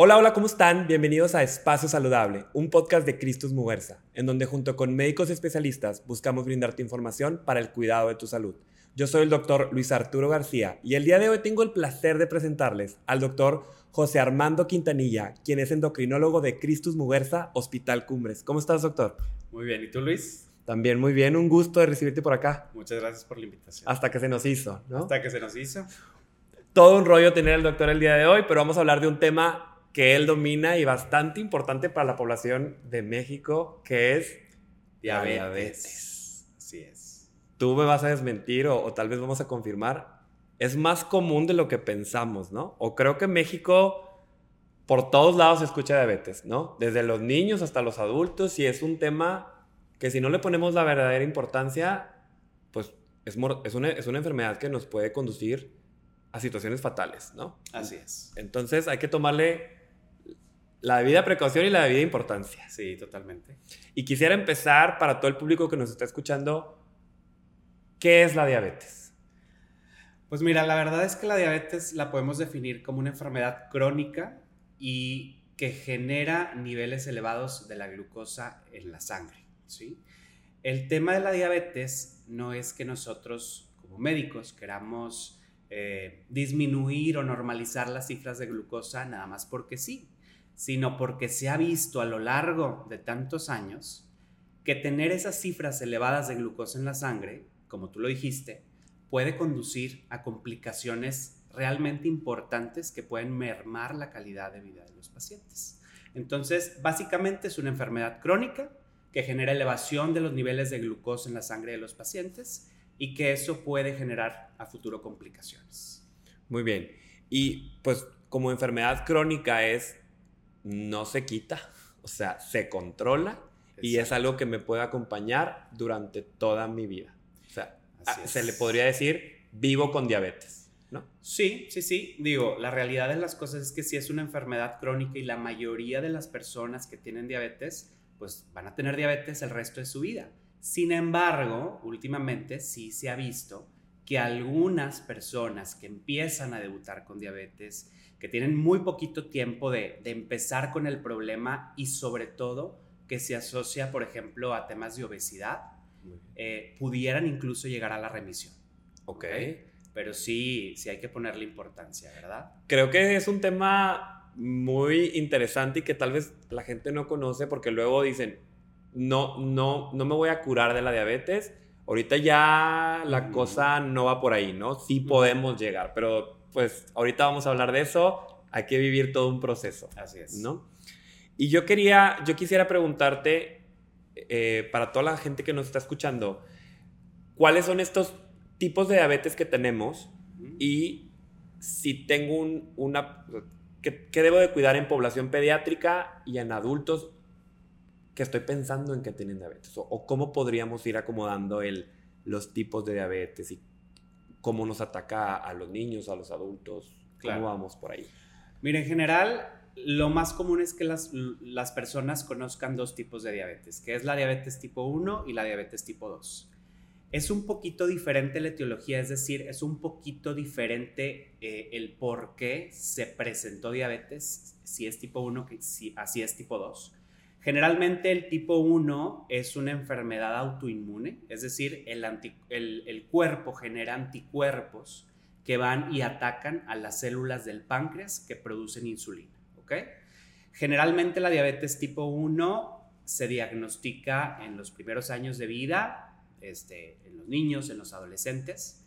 Hola, hola, ¿cómo están? Bienvenidos a Espacio Saludable, un podcast de Cristus Muversa, en donde junto con médicos especialistas buscamos brindarte información para el cuidado de tu salud. Yo soy el doctor Luis Arturo García y el día de hoy tengo el placer de presentarles al doctor José Armando Quintanilla, quien es endocrinólogo de Cristus Muversa, Hospital Cumbres. ¿Cómo estás, doctor? Muy bien, ¿y tú, Luis? También muy bien, un gusto de recibirte por acá. Muchas gracias por la invitación. Hasta que se nos hizo, ¿no? Hasta que se nos hizo. Todo un rollo tener al doctor el día de hoy, pero vamos a hablar de un tema que él domina y bastante importante para la población de México, que es diabetes. Así es. Tú me vas a desmentir o, tal vez vamos a confirmar. Es más común de lo que pensamos, ¿no? O creo que México por todos lados se escucha diabetes, ¿no? Desde los niños hasta los adultos y es un tema que si no le ponemos la verdadera importancia, pues es, es, una, es una enfermedad que nos puede conducir a situaciones fatales, ¿no? Así es. Entonces hay que tomarle la debida precaución y la debida importancia. Sí, totalmente. Y quisiera empezar para todo el público que nos está escuchando, ¿qué es la diabetes? Pues mira, la verdad es que la diabetes la podemos definir como una enfermedad crónica y que genera niveles elevados de la glucosa en la sangre, ¿sí? El tema de la diabetes no es que nosotros como médicos queramos eh, disminuir o normalizar las cifras de glucosa nada más porque sí sino porque se ha visto a lo largo de tantos años que tener esas cifras elevadas de glucosa en la sangre, como tú lo dijiste, puede conducir a complicaciones realmente importantes que pueden mermar la calidad de vida de los pacientes. Entonces, básicamente es una enfermedad crónica que genera elevación de los niveles de glucosa en la sangre de los pacientes y que eso puede generar a futuro complicaciones. Muy bien. Y pues como enfermedad crónica es no se quita, o sea, se controla y es algo que me puede acompañar durante toda mi vida. O sea, se le podría decir, vivo con diabetes, ¿no? Sí, sí, sí. Digo, la realidad de las cosas es que si es una enfermedad crónica y la mayoría de las personas que tienen diabetes, pues van a tener diabetes el resto de su vida. Sin embargo, últimamente sí se ha visto que algunas personas que empiezan a debutar con diabetes que tienen muy poquito tiempo de, empezar con el problema y sobre todo que se asocia, por ejemplo, a temas de obesidad, eh, pudieran incluso llegar a la remisión. Ok. Pero sí, sí hay que ponerle importancia, ¿verdad? Creo que es un tema muy interesante y que tal vez la gente no conoce porque luego dicen, no, no, no me voy a curar de la diabetes. Ahorita ya la cosa no va por ahí, ¿no? Sí podemos llegar, pero pues ahorita vamos a hablar de eso, hay que vivir todo un proceso. Así es. ¿No? Y yo quería, yo quisiera preguntarte, eh, para toda la gente que nos está escuchando, ¿cuáles son estos tipos de diabetes que tenemos? Y si tengo un, una, ¿qué, debo de cuidar en población pediátrica y en adultos que estoy pensando en que tienen diabetes? O, cómo podríamos ir acomodando el, los tipos de diabetes y cómo nos ataca a los niños, a los adultos, cómo vamos por ahí. Mira, en general, lo más común es que las, las, personas conozcan dos tipos de diabetes, que es la diabetes tipo 1 y la diabetes tipo 2. Es un poquito diferente la etiología, es decir, es un poquito diferente eh, el por qué se presentó diabetes, si es tipo 1, si así es tipo 2. Generalmente el tipo 1 es una enfermedad autoinmune, es decir, el, cuerpo genera anticuerpos que van y atacan a las células del páncreas que producen insulina. Generalmente la diabetes tipo 1 se diagnostica en los primeros años de vida, este, en los niños, en los adolescentes.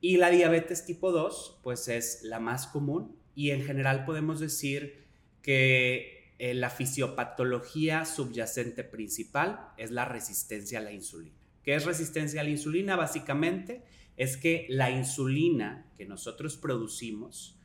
Y la diabetes tipo 2, pues es la más común y en general podemos decir que eh, la fisiopatología subyacente principal es la resistencia a la insulina. ¿Qué es resistencia a la insulina? Básicamente es que la insulina que nosotros producimos,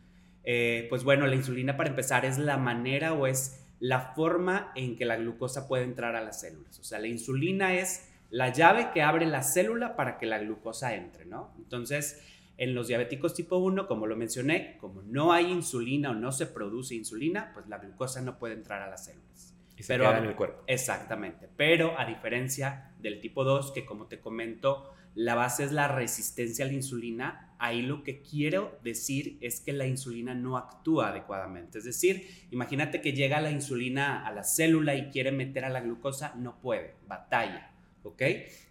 eh, pues bueno, la insulina para empezar es la manera o es la forma en que la glucosa puede entrar a las células. O sea, la insulina es la llave que abre la célula para que la glucosa entre, ¿no? Entonces, en los diabéticos tipo 1, como lo mencioné, como no hay insulina o no se produce insulina, pues la glucosa no puede entrar a las células. Y se queda en el cuerpo. Exactamente. Pero a diferencia del tipo 2, que como te comento, la base es la resistencia a la insulina, ahí lo que quiero decir es que la insulina no actúa adecuadamente. Es decir, imagínate que llega la insulina a la célula y quiere meter a la glucosa, no puede, batalla, ¿ok?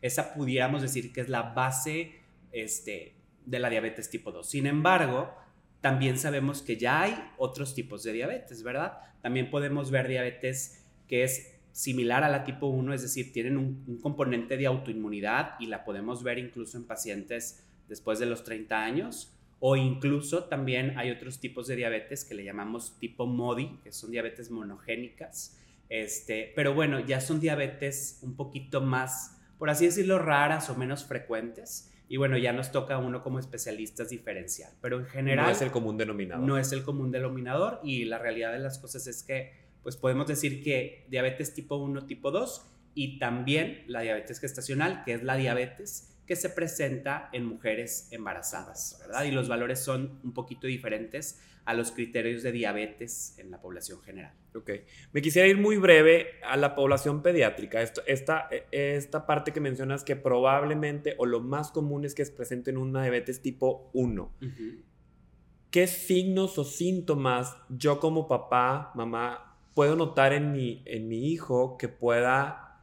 Esa pudiéramos decir que es la base este, de la diabetes tipo 2. Sin embargo, también sabemos que ya hay otros tipos de diabetes, ¿verdad? También podemos ver diabetes que es similar a la tipo 1, es decir, tienen un, componente de autoinmunidad y la podemos ver incluso en pacientes después de los 30 años. O incluso también hay otros tipos de diabetes que le llamamos tipo MODI, que son diabetes monogénicas. Este, pero bueno, ya son diabetes un poquito más, por así decirlo, raras o menos frecuentes. Y bueno, ya nos toca a uno como especialistas diferenciar. Pero en general... No es el común denominador. No es el común denominador y la realidad de las cosas es que pues podemos decir que diabetes tipo 1, tipo 2 y también la diabetes gestacional, que es la diabetes que se presenta en mujeres embarazadas, ¿verdad? Y los valores son un poquito diferentes a los criterios de diabetes en la población general. Ok. Me quisiera ir muy breve a la población pediátrica. Esto, esta, esta parte que mencionas que probablemente o lo más común es que se presenten una diabetes tipo 1. ¿Qué signos o síntomas yo como papá, mamá, puedo notar en mi, en mi hijo que pueda,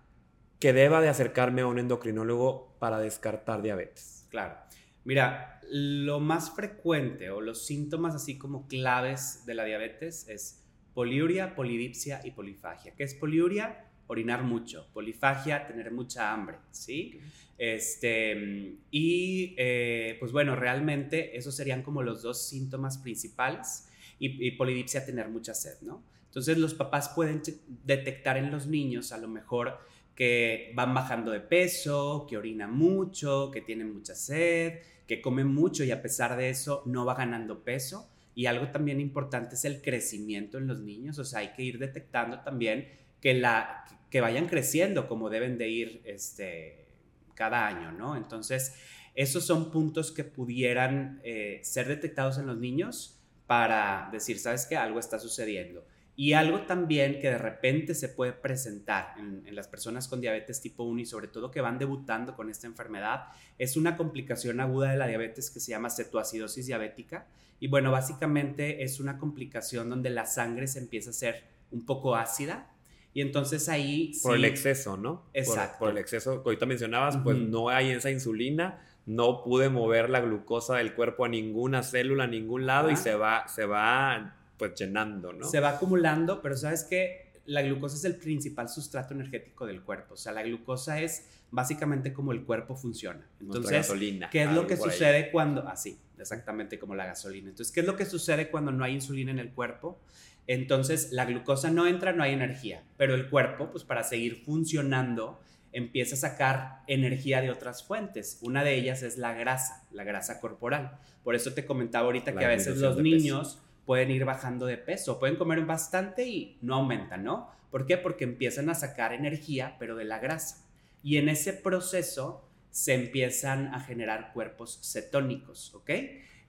que deba de acercarme a un endocrinólogo para descartar diabetes? Claro. Mira, lo más frecuente o los síntomas así como claves de la diabetes es poliuria, polidipsia y polifagia. ¿Qué es poliuria? Orinar mucho. Polifagia, tener mucha hambre, ¿sí? Este, y eh, pues bueno, realmente esos serían como los dos síntomas principales y, y polidipsia, tener mucha sed, ¿no? Entonces los papás pueden detectar en los niños a lo mejor que van bajando de peso, que orinan mucho, que tienen mucha sed, que comen mucho y a pesar de eso no va ganando peso. Y algo también importante es el crecimiento en los niños, o sea, hay que ir detectando también que, la, que vayan creciendo como deben de ir este, cada año, ¿no? Entonces, esos son puntos que pudieran eh, ser detectados en los niños para decir, ¿sabes qué? Algo está sucediendo. Y algo también que de repente se puede presentar en, las personas con diabetes tipo 1 y sobre todo que van debutando con esta enfermedad es una complicación aguda de la diabetes que se llama cetoacidosis diabética. Y bueno, básicamente es una complicación donde la sangre se empieza a ser un poco ácida. Y entonces ahí... Por el exceso, ¿no? Exacto. Por, el exceso que ahorita mencionabas, pues no hay esa insulina, no pude mover la glucosa del cuerpo a ninguna célula, a ningún lado y se va, se va pues llenando, ¿no? Se va acumulando, pero sabes que la glucosa es el principal sustrato energético del cuerpo. O sea, la glucosa es básicamente como el cuerpo funciona. Entonces, gasolina, ¿qué es lo que sucede cuando... Así, exactamente como la gasolina. Entonces, ¿qué es lo que sucede cuando no hay insulina en el cuerpo? Entonces, la glucosa no entra, no hay energía, pero el cuerpo, pues para seguir funcionando, empieza a sacar energía de otras fuentes. Una de ellas es la grasa, la grasa corporal. Por eso te comentaba ahorita que a veces los niños pueden ir bajando de peso, pueden comer bastante y no aumentan, ¿no? ¿Por qué? Porque empiezan a sacar energía, pero de la grasa. Y en ese proceso se empiezan a generar cuerpos cetónicos, ¿ok?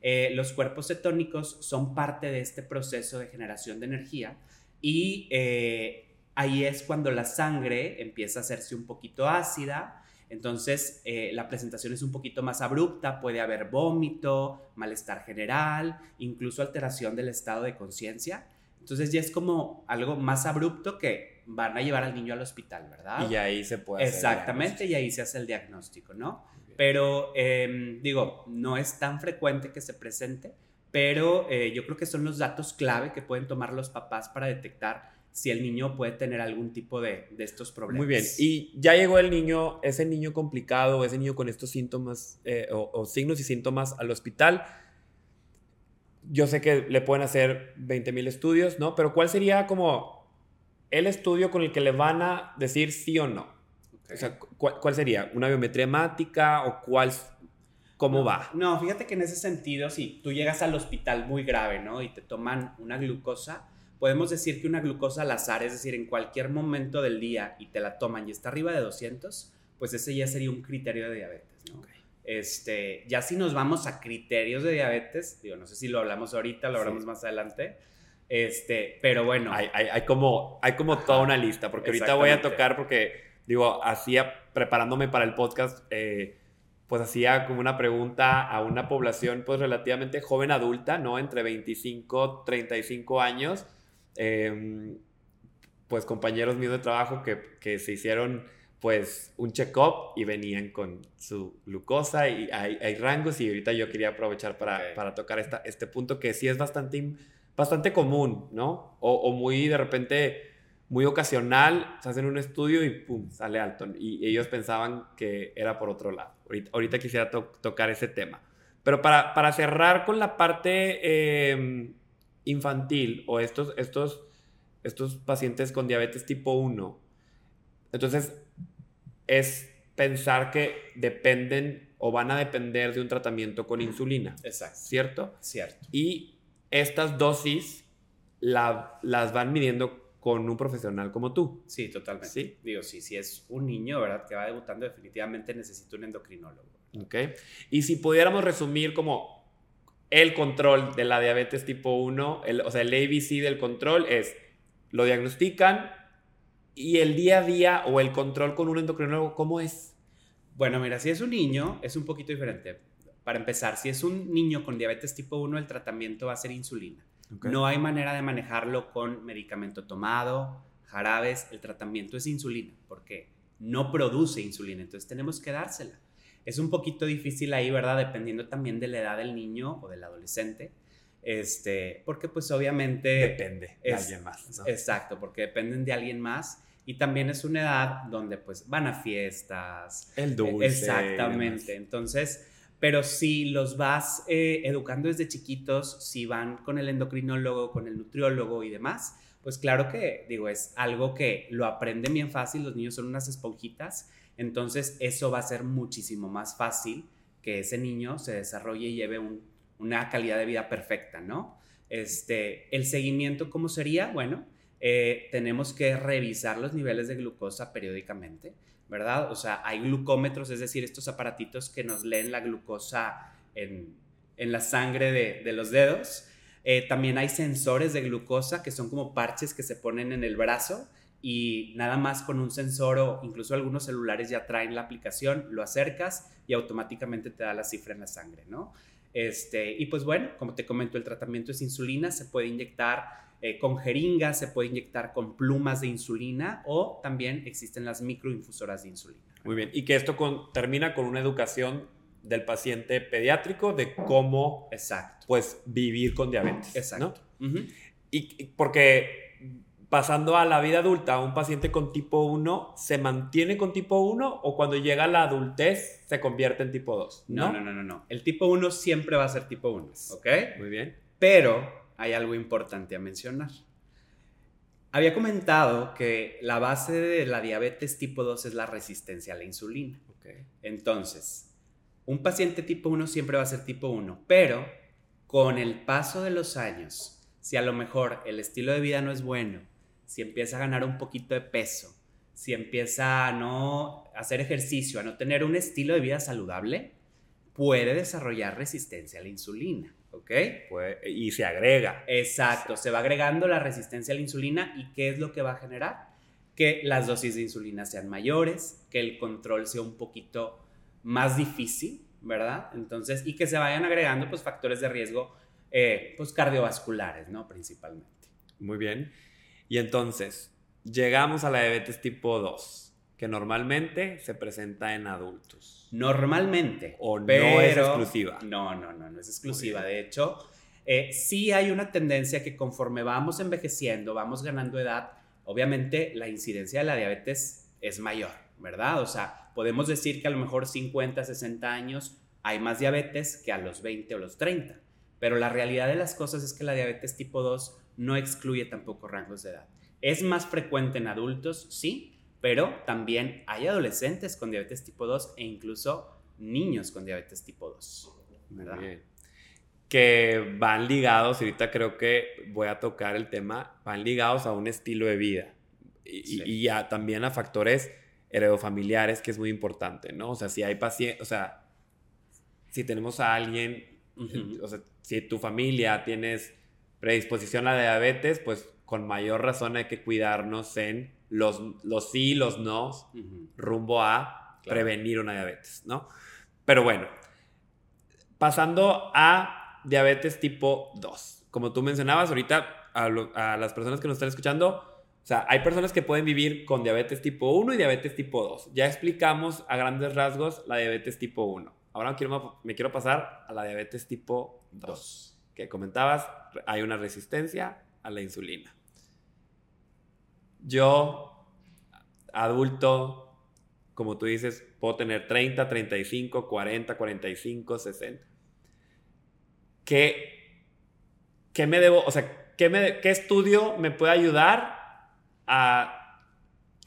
Eh, los cuerpos cetónicos son parte de este proceso de generación de energía y eh, ahí es cuando la sangre empieza a hacerse un poquito ácida, entonces, eh, la presentación es un poquito más abrupta, puede haber vómito, malestar general, incluso alteración del estado de conciencia. Entonces ya es como algo más abrupto que van a llevar al niño al hospital, ¿verdad? Y ahí se puede hacer Exactamente, y ahí se hace el diagnóstico, ¿no? Pero em, digo, no es tan frecuente que se presente, pero eh, yo creo que son los datos clave que pueden tomar los papás para detectar si el niño puede tener algún tipo de, estos problemas. Muy bien, y ya llegó el niño, ese niño complicado, ese niño con estos síntomas eh, o, signos y síntomas al hospital. Yo sé que le pueden hacer 20 mil estudios, ¿no? Pero ¿cuál sería como el estudio con el que le van a decir sí o no? O sea, ¿cuál, sería? ¿Una biometría hemática o cuál, cómo va? No, fíjate que en ese sentido, si tú llegas al hospital muy grave, ¿no? Y te toman una glucosa, podemos decir que una glucosa al azar, es decir, en cualquier momento del día y te la toman y está arriba de 200, pues ese ya sería un criterio de diabetes, ¿no? Este, ya si nos vamos a criterios de diabetes, digo, no sé si lo hablamos ahorita, lo hablamos más adelante, este, pero bueno. Hay, hay, como, hay como toda una lista, porque ahorita voy a tocar, porque, digo, hacía, preparándome para el podcast, eh, pues hacía como una pregunta a una población pues relativamente joven adulta, ¿no? Entre 25, 35 años, em, pues compañeros míos de trabajo que, que se hicieron pues un check-up y venían con su glucosa y hay, hay, rangos y ahorita yo quería aprovechar para, para tocar esta, este punto que sí es bastante, bastante común, ¿no? O, o muy de repente muy ocasional, se hacen un estudio y pum, sale alto. Y ellos pensaban que era por otro lado. Ahorita, quisiera tocar ese tema. Pero para, para cerrar con la parte em, infantil o estos, estos, estos pacientes con diabetes tipo 1, entonces es pensar que dependen o van a depender de un tratamiento con insulina. Exacto. ¿Cierto? Cierto. Y estas dosis las van midiendo con un profesional como tú. Sí, totalmente. ¿Sí? Digo, sí, si es un niño, ¿verdad? Que va debutando, definitivamente necesita un endocrinólogo. Ok. Y si pudiéramos resumir como el control de la diabetes tipo 1, el, o sea, el ABC del control es, lo diagnostican y el día a día o el control con un endocrinólogo, ¿cómo es? Bueno, mira, si es un niño, es un poquito diferente. Para empezar, si es un niño con diabetes tipo 1, el tratamiento va a ser insulina. No hay manera de manejarlo con medicamento tomado, jarabes. El tratamiento es insulina porque no produce insulina, entonces tenemos que dársela. Es un poquito difícil ahí, ¿verdad? Dependiendo también de la edad del niño o del adolescente. Este, porque pues obviamente... Depende de alguien más. Exacto, porque dependen de alguien más. Y también es una edad donde pues van a fiestas. El dulce. Exactamente. Entonces, pero si los vas eh, educando desde chiquitos, si van con el endocrinólogo, con el nutriólogo y demás, pues claro que, digo, es algo que lo aprenden bien fácil, los niños son unas esponjitas, entonces eso va a ser muchísimo más fácil que ese niño se desarrolle y lleve una calidad de vida perfecta, ¿no? Este, el seguimiento, ¿cómo sería? Bueno, eh, tenemos que revisar los niveles de glucosa periódicamente ¿verdad? O sea, hay glucómetros, es decir, estos aparatitos que nos leen la glucosa en, la sangre de, los dedos. Eh, también hay sensores de glucosa que son como parches que se ponen en el brazo y nada más con un sensor o incluso algunos celulares ya traen la aplicación, lo acercas y automáticamente te da la cifra en la sangre, ¿no? Este, y pues bueno, como te comento, el tratamiento es insulina, se puede inyectar eh, con jeringas, se puede inyectar con plumas de insulina o también existen las microinfusoras de insulina. Muy bien, y que esto termina con una educación del paciente pediátrico de cómo Exacto. pues vivir con diabetes. Exacto. Y porque pasando a la vida adulta, un paciente con tipo 1 se mantiene con tipo 1 o cuando llega a la adultez se convierte en tipo 2? No, no, no, no, no. El tipo 1 siempre va a ser tipo 1, ¿ok? Muy bien. Pero hay algo importante a mencionar. Había comentado que la base de la diabetes tipo 2 es la resistencia a la insulina. Entonces, un paciente tipo 1 siempre va a ser tipo 1, pero con el paso de los años, si a lo mejor el estilo de vida no es bueno, si empieza a ganar un poquito de peso, si empieza a no hacer ejercicio, a no tener un estilo de vida saludable, puede desarrollar resistencia a la insulina. ¿ok? Pues, y se agrega. Exacto, se va agregando la resistencia a la insulina y ¿qué es lo que va a generar? Que las dosis de insulina sean mayores, que el control sea un poquito más difícil, ¿verdad? Entonces, y que se vayan agregando pues factores de riesgo eh, pues cardiovasculares, ¿no? Principalmente. Muy bien. Y entonces, llegamos a la diabetes tipo 2, que normalmente se presenta en adultos. Normalmente. O no es exclusiva. No, no, no, no es exclusiva. De hecho, eh, sí hay una tendencia que conforme vamos envejeciendo, vamos ganando edad, obviamente la incidencia de la diabetes es mayor, ¿verdad? O sea, podemos decir que a lo mejor 50, 60 años hay más diabetes que a los 20 o los 30. Pero la realidad de las cosas es que la diabetes tipo 2 no excluye tampoco rangos de edad. Es más frecuente en adultos, sí, pero también hay adolescentes con diabetes tipo 2 e incluso niños con diabetes tipo 2. ¿verdad? Que van ligados, ahorita creo que voy a tocar el tema, van ligados a un estilo de vida y, también a factores heredofamiliares, que es muy importante, ¿no? O sea, si hay pacientes, o sea, si tenemos a alguien, o sea, si tu familia tienes predisposición a la diabetes, pues con mayor razón hay que cuidarnos en los, los sí, los no, rumbo a prevenir una diabetes, ¿no? Pero bueno, pasando a diabetes tipo 2. Como tú mencionabas ahorita, a, a las personas que nos están escuchando, o sea, hay personas que pueden vivir con diabetes tipo 1 y diabetes tipo 2. Ya explicamos a grandes rasgos la diabetes tipo 1. Ahora quiero, me quiero pasar a la diabetes tipo 2. Que comentabas, hay una resistencia a la insulina. Yo, adulto, como tú dices, puedo tener 30, 35, 40, 45, 60. ¿Qué, qué me debo, o sea, qué, me, qué estudio me puede ayudar a,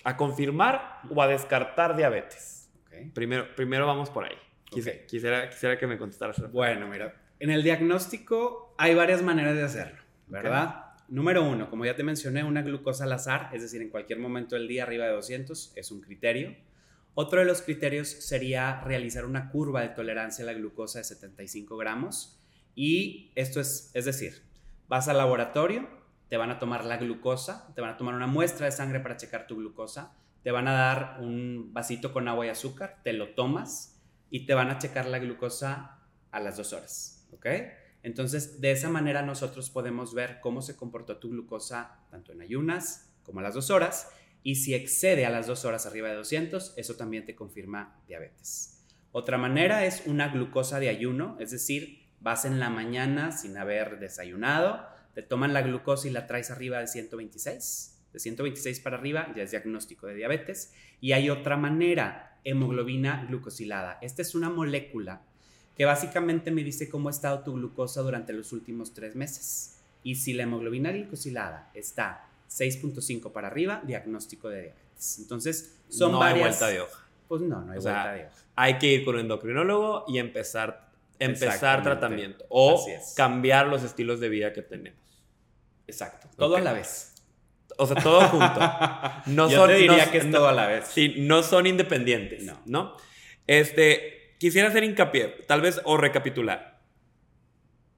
a confirmar o a descartar diabetes. Primero, primero vamos por ahí. Quisiera, quisiera, que me contestaras. Bueno, mira, en el diagnóstico hay varias maneras de hacerlo, ¿verdad? Número uno, como ya te mencioné, una glucosa al azar, es decir, en cualquier momento del día arriba de 200, es un criterio. Otro de los criterios sería realizar una curva de tolerancia a la glucosa de 75 gramos. Y esto es, es decir, vas al laboratorio, te van a tomar la glucosa, te van a tomar una muestra de sangre para checar tu glucosa, te van a dar un vasito con agua y azúcar, te lo tomas y te van a checar la glucosa a las dos horas, Entonces, de esa manera nosotros podemos ver cómo se comportó tu glucosa tanto en ayunas como a las dos horas y si excede a las dos horas arriba de 200, eso también te confirma diabetes. Otra manera es una glucosa de ayuno, es decir, vas en la mañana sin haber desayunado, te toman la glucosa y la traes arriba de 126. De 126 para arriba ya es diagnóstico de diabetes. Y hay otra manera, hemoglobina glucosilada. Esta es una molécula que básicamente me dice cómo ha estado tu glucosa durante los últimos tres meses. Y si la hemoglobina glucosilada está 6.5 para arriba, diagnóstico de diabetes. Entonces, son no varias. Hay vuelta de hoja. Pues no, no hay vuelta de hoja. Hay que ir con un endocrinólogo y empezar, empezar tratamiento. O cambiar los estilos de vida que tenemos. Exacto. Todo a la vez. O sea, todo junto. No Yo te diría que es todo a la vez. Sí, no son independientes. No. ¿no? Este, quisiera hacer hincapié, tal vez, o recapitular.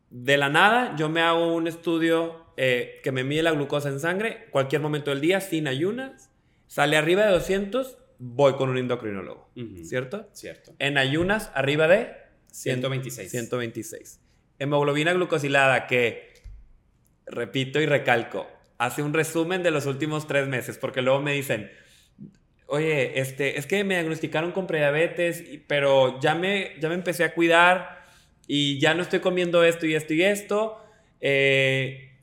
De la nada, yo me hago un estudio eh, que me mide la glucosa en sangre, cualquier momento del día, sin ayunas. Sale arriba de 200, voy con un endocrinólogo. ¿Cierto? Cierto. En ayunas, arriba de 126. 126. Hemoglobina glucosilada que repito y recalco, hace un resumen de los últimos tres meses, porque luego me dicen, oye, este, es que me diagnosticaron con prediabetes, pero ya me, ya me empecé a cuidar y ya no estoy comiendo esto y esto y esto, eh,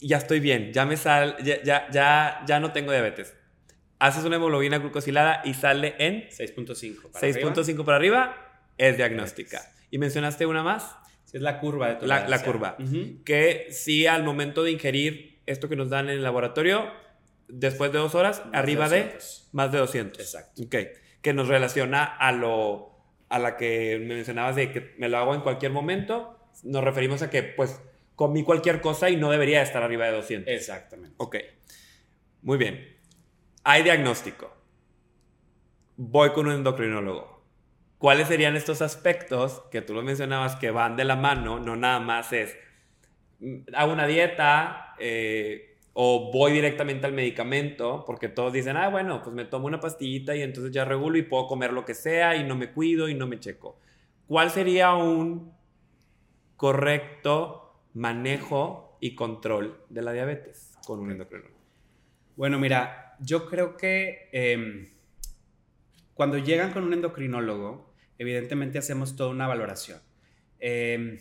ya estoy bien, ya me sal, ya, ya, ya, no tengo diabetes. Haces una hemoglobina glucosilada y sale en 6.5 para 6.5 para arriba, es diagnóstica. ¿Y mencionaste una más? es la curva de tolerancia. La, la curva. Que si al momento de ingerir esto que nos dan en el laboratorio, después de dos horas, arriba de, más de 200. Exacto. Ok. Que nos relaciona a lo a la que me mencionabas de que me lo hago en cualquier momento. Nos referimos a que, pues, comí cualquier cosa y no debería estar arriba de 200. Exactamente. Ok. Muy bien. Hay diagnóstico. Voy con un endocrinólogo ¿Cuáles serían estos aspectos que tú lo mencionabas que van de la mano? No nada más es, mm, hago una dieta eh, o voy directamente al medicamento, porque todos dicen, ah, bueno, pues me tomo una pastillita y entonces ya regulo y puedo comer lo que sea y no me cuido y no me checo. ¿Cuál sería un correcto manejo y control de la diabetes con un endocrinólogo? Bueno, mira, yo creo que em, cuando llegan con un endocrinólogo, evidentemente hacemos toda una valoración. Em,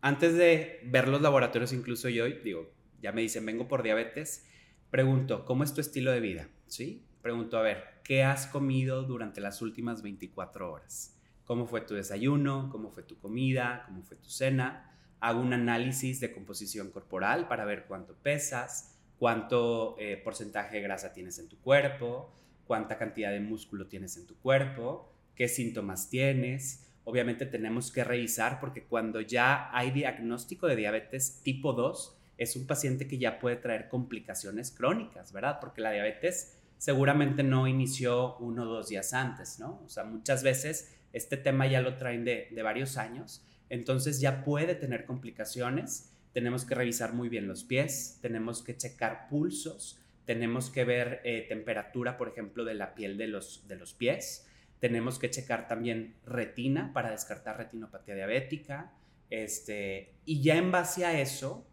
antes de ver los laboratorios, incluso yo, digo, ya me dicen, vengo por diabetes, pregunto, ¿cómo es tu estilo de vida? ¿Sí? Pregunto, a ver, ¿qué has comido durante las últimas 24 horas? ¿Cómo fue tu desayuno? ¿Cómo fue tu comida? ¿Cómo fue tu cena? Hago un análisis de composición corporal para ver cuánto pesas, cuánto eh, porcentaje de grasa tienes en tu cuerpo, cuánta cantidad de músculo tienes en tu cuerpo qué síntomas tienes. Obviamente tenemos que revisar porque cuando ya hay diagnóstico de diabetes tipo 2, es un paciente que ya puede traer complicaciones crónicas, ¿verdad? Porque la diabetes seguramente no inició uno o dos días antes, ¿no? O sea, muchas veces este tema ya lo traen de, varios años, entonces ya puede tener complicaciones. Tenemos que revisar muy bien los pies, tenemos que checar pulsos, tenemos que ver eh, temperatura, por ejemplo, de la piel de los, de los pies tenemos que checar también retina para descartar retinopatía diabética. Este, y ya en base a eso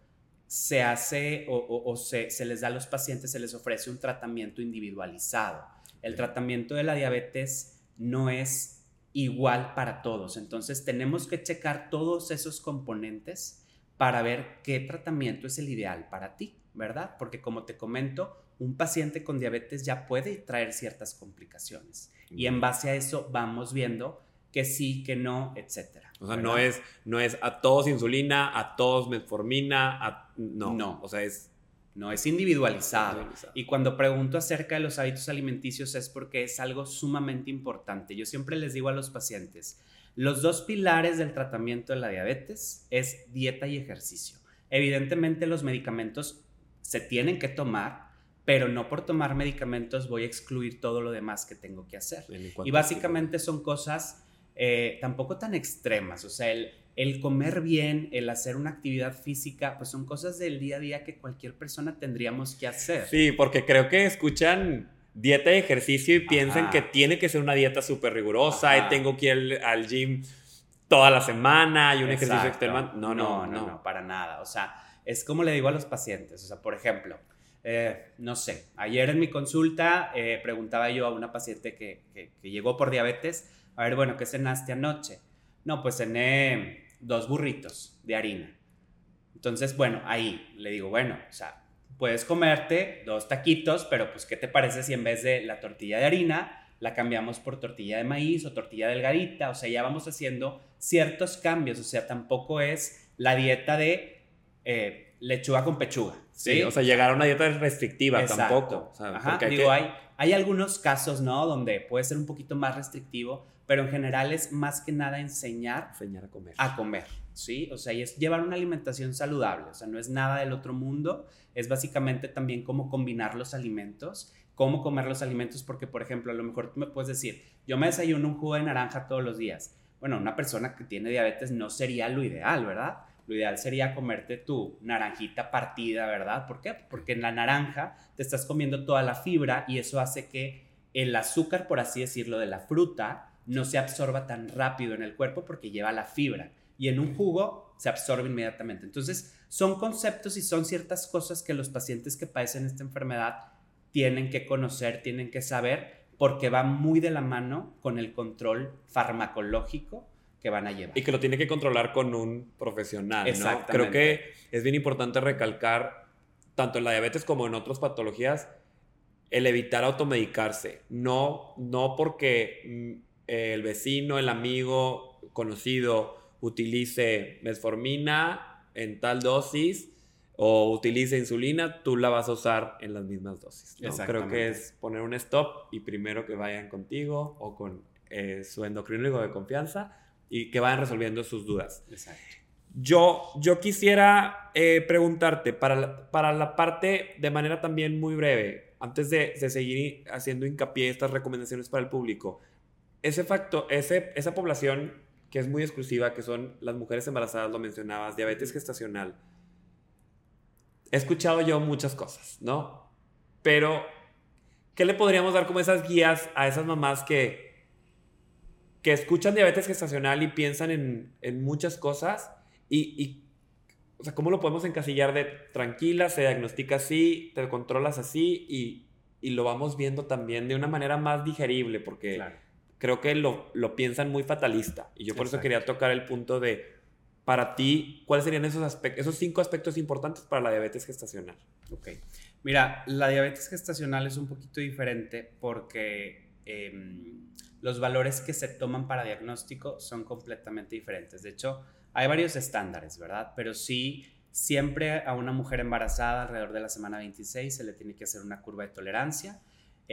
se hace o, se, se les da a los pacientes, se les ofrece un tratamiento individualizado. El tratamiento de la diabetes no es igual para todos. Entonces tenemos que checar todos esos componentes para ver qué tratamiento es el ideal para ti, ¿verdad? Porque como te comento, un paciente con diabetes ya puede traer ciertas complicaciones. Y en base a eso vamos viendo que sí, que no, etcétera. O sea, no es, no es a todos insulina, a todos metformina, a, no. No. O sea, es... No, es individualizado. Y cuando pregunto acerca de los hábitos alimenticios es porque es algo sumamente importante. Yo siempre les digo a los pacientes, los dos pilares del tratamiento de la diabetes es dieta y ejercicio. Evidentemente los medicamentos se tienen que tomar, pero no por tomar medicamentos voy a excluir todo lo demás que tengo que hacer. Y básicamente son cosas eh, tampoco tan extremas, o sea, el, el comer bien, el hacer una actividad física, pues son cosas del día a día que cualquier persona tendríamos que hacer. Sí, porque creo que escuchan dieta y ejercicio y piensan que tiene que ser una dieta súper rigurosa y tengo que ir al, gym toda la semana y un ejercicio externo. No no, no no, para nada. O sea, es como le digo a los pacientes. O sea, por ejemplo, eh, no sé, ayer en mi consulta eh, preguntaba yo a una paciente que, que, llegó por diabetes, a ver, bueno, ¿qué cenaste anoche? No, pues cené dos burritos de harina. Entonces, bueno, ahí le digo, bueno, o sea, puedes comerte dos taquitos, pero pues, ¿qué te parece si en vez de la tortilla de harina la cambiamos por tortilla de maíz o tortilla delgadita? O sea, ya vamos haciendo ciertos cambios, o sea, tampoco es la dieta de eh, lechuga con pechuga. ¿sí? o sea, llegar a una dieta restrictiva tampoco. Ajá, digo, hay, hay algunos casos, ¿no? Donde puede ser un poquito más restrictivo, pero en general es más que nada enseñar, enseñar a comer. A comer, ¿sí? O sea, y es llevar una alimentación saludable, o sea, no es nada del otro mundo, es básicamente también cómo combinar los alimentos, cómo comer los alimentos, porque, por ejemplo, a lo mejor tú me puedes decir, yo me desayuno un jugo de naranja todos los días. Bueno, una persona que tiene diabetes no sería lo ideal, ¿verdad? Lo ideal sería comerte tu naranjita partida, ¿verdad? ¿Por qué? Porque en la naranja te estás comiendo toda la fibra y eso hace que el azúcar, por así decirlo, de la fruta no se absorba tan rápido en el cuerpo porque lleva la fibra. Y en un jugo se absorbe inmediatamente. Entonces, son conceptos y son ciertas cosas que los pacientes que padecen esta enfermedad tienen que conocer, tienen que saber, porque va muy de la mano con el control farmacológico que van a llevar. Y que lo tiene que controlar con un profesional. ¿no? Creo que es bien importante recalcar, tanto en la diabetes como en otras patologías, el evitar automedicarse. No, no porque mm, el vecino, el amigo, conocido utilice mesformina en tal dosis o utilice insulina, tú la vas a usar en las mismas dosis. Creo que es poner un stop y primero que vayan contigo o con eh, su endocrinólogo de confianza y que vayan resolviendo sus dudas. Yo, yo quisiera eh, preguntarte, para la, para la parte de manera también muy breve, antes de, de seguir haciendo hincapié en estas recomendaciones para el público, ese factor, ese, esa población que es muy exclusiva, que son las mujeres embarazadas, lo mencionabas, diabetes gestacional. He escuchado yo muchas cosas, ¿no? Pero, ¿qué le podríamos dar como esas guías a esas mamás que, que escuchan diabetes gestacional y piensan en, en muchas cosas? Y, y, o sea, ¿cómo lo podemos encasillar de tranquila, se diagnostica así, te controlas así y, y lo vamos viendo también de una manera más digerible? Porque... Claro creo que lo, lo piensan muy fatalista. Y yo por eso quería tocar el punto de, para ti, ¿cuáles serían esos, aspectos, esos cinco aspectos importantes para la diabetes gestacional? Ok. Mira, la diabetes gestacional es un poquito diferente porque em, los valores que se toman para diagnóstico son completamente diferentes. De hecho, hay varios estándares, ¿verdad? Pero sí, siempre a una mujer embarazada alrededor de la semana 26 se le tiene que hacer una curva de tolerancia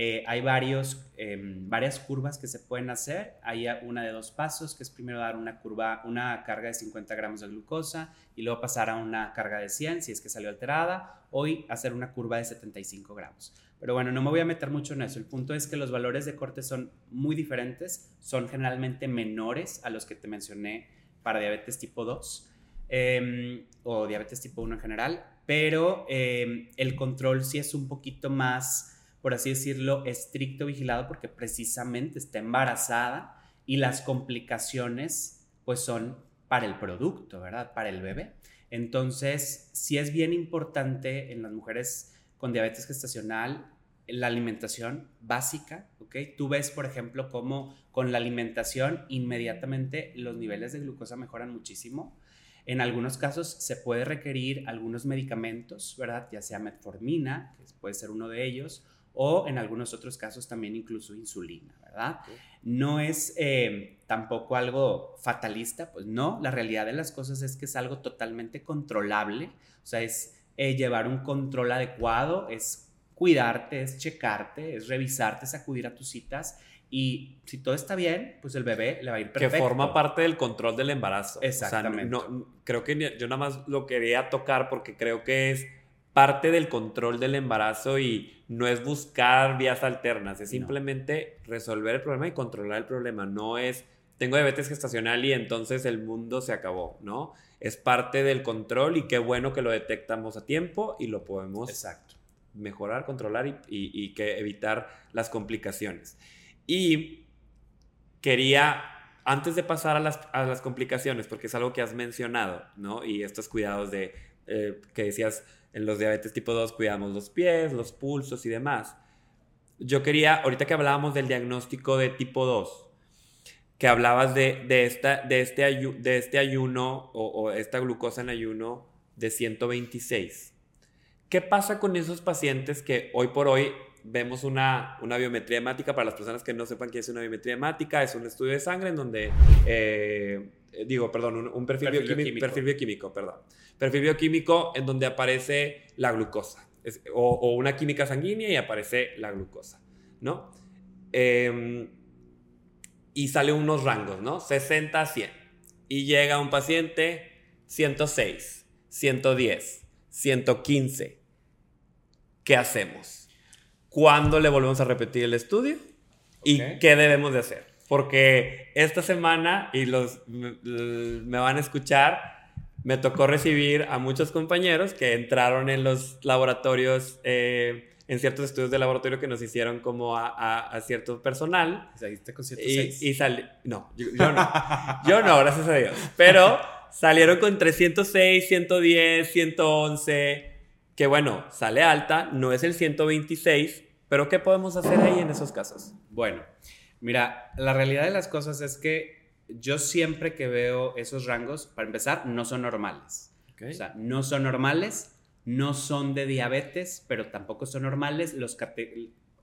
eh, hay varios, em, varias curvas que se pueden hacer. Hay una de dos pasos, que es primero dar una curva, una carga de 50 gramos de glucosa y luego pasar a una carga de 100 si es que salió alterada. Hoy hacer una curva de 75 gramos. Pero bueno, no me voy a meter mucho en eso. El punto es que los valores de corte son muy diferentes, son generalmente menores a los que te mencioné para diabetes tipo 2 em, o diabetes tipo 1 en general, pero em, el control sí es un poquito más por así decirlo, estricto vigilado porque precisamente está embarazada y las complicaciones pues son para el producto, ¿verdad? Para el bebé. Entonces, sí es bien importante en las mujeres con diabetes gestacional la alimentación básica, ¿ok? Tú ves, por ejemplo, cómo con la alimentación inmediatamente los niveles de glucosa mejoran muchísimo. En algunos casos se puede requerir algunos medicamentos, ¿verdad? Ya sea metformina, que puede ser uno de ellos, o en algunos otros casos también incluso insulina, ¿verdad? No es eh, tampoco algo fatalista, pues no, la realidad de las cosas es que es algo totalmente controlable, o sea, es eh, llevar un control adecuado, es cuidarte, es checarte, es revisarte, es acudir a tus citas y si todo está bien, pues el bebé le va a ir perfecto. Que forma parte del control del embarazo. Exactamente. no, creo que yo nada más lo quería tocar porque creo que es parte del control del embarazo y no es buscar vías alternas, es simplemente resolver el problema y controlar el problema. No es, tengo diabetes gestacional y entonces el mundo se acabó, ¿no? Es parte del control y qué bueno que lo detectamos a tiempo y lo podemos Exacto mejorar, controlar y, que evitar las complicaciones. Y quería, antes de pasar a las, complicaciones, porque es algo que has mencionado, ¿no? Y estos cuidados de, eh, que decías, en los diabetes tipo 2 cuidamos los pies, los pulsos y demás. Yo quería, ahorita que hablábamos del diagnóstico de tipo 2, que hablabas de, esta, de, este, de este ayuno o, o esta glucosa en ayuno de 126 ¿Qué pasa con esos pacientes que hoy por hoy vemos una, una biometría hemática? Para las personas que no sepan qué es una biometría hemática, es un estudio de sangre en donde, eh, digo, perdón, un, perfil, bioquímico, perfil bioquímico, perdón. Perfil bioquímico en donde aparece la glucosa, o, una química sanguínea y aparece la glucosa, ¿no? Em, y sale unos rangos, ¿no? 60 a 100. Y llega un paciente 106, 110, 115. ¿qué hacemos? ¿Cuándo le volvemos a repetir el estudio? ¿Y qué debemos de hacer? Porque esta semana, y los me van a escuchar, me tocó recibir a muchos compañeros que entraron en los laboratorios, eh, en ciertos estudios de laboratorio que nos hicieron como a, cierto personal. ¿Saliste con 106? Y, y salí, no, yo, yo no, yo no, gracias a Dios. Pero salieron con 306, 110, 111 que bueno, sale alta, no es el 126, pero ¿qué podemos hacer ahí en esos casos? Bueno, mira, la realidad de las cosas es que yo siempre que veo esos rangos, para empezar, no son normales. O sea, no son normales, no son de diabetes, pero tampoco son normales. Los